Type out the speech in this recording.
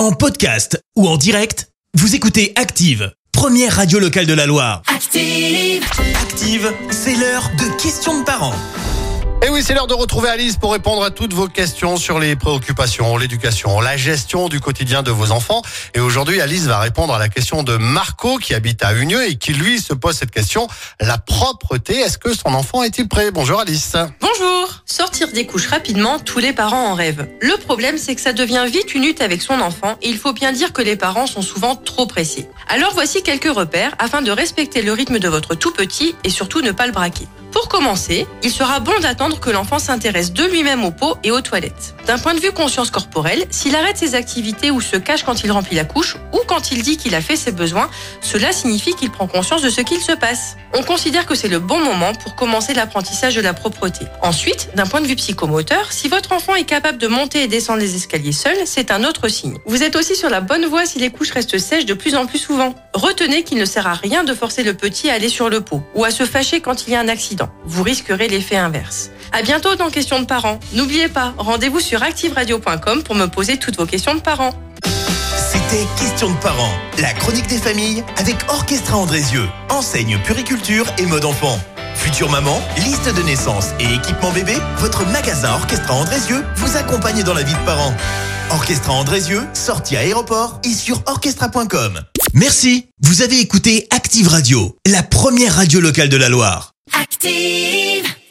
En podcast ou en direct, vous écoutez Active, première radio locale de la Loire. Active. Active, c'est l'heure de questions de parents. Et oui, c'est l'heure de retrouver Alice pour répondre à toutes vos questions sur les préoccupations, l'éducation, la gestion du quotidien de vos enfants. Et aujourd'hui, Alice va répondre à la question de Marco qui habite à Unieux et qui lui se pose cette question. La propreté, est-ce que son enfant est-il prêt? Bonjour Alice. Bonjour Sortir des couches rapidement, tous les parents en rêvent. Le problème, c'est que ça devient vite une lutte avec son enfant et il faut bien dire que les parents sont souvent trop pressés. Alors voici quelques repères afin de respecter le rythme de votre tout petit et surtout ne pas le braquer. Pour commencer, il sera bon d'attendre que l'enfant s'intéresse de lui-même aux pots et aux toilettes. D'un point de vue conscience corporelle, s'il arrête ses activités ou se cache quand il remplit la couche ou quand il dit qu'il a fait ses besoins, cela signifie qu'il prend conscience de ce qu'il se passe. On considère que c'est le bon moment pour commencer l'apprentissage de la propreté. Ensuite, d'un point de vue psychomoteur, si votre enfant est capable de monter et descendre les escaliers seul, c'est un autre signe. Vous êtes aussi sur la bonne voie si les couches restent sèches de plus en plus souvent. Retenez qu'il ne sert à rien de forcer le petit à aller sur le pot ou à se fâcher quand il y a un accident. Vous risquerez l'effet inverse. À bientôt dans Questions de parents. N'oubliez pas, rendez-vous sur activeradio.com pour me poser toutes vos questions de parents. C'était Questions de parents, la chronique des familles avec Orchestra Andrézieux, enseigne puriculture et mode enfant. Future maman, liste de naissance et équipement bébé, votre magasin Orchestra Andrézieux vous accompagne dans la vie de parents. Orchestra Andrézieux, sortie à aéroport et sur orchestra.com. Merci, vous avez écouté Active Radio, la première radio locale de la Loire. Active.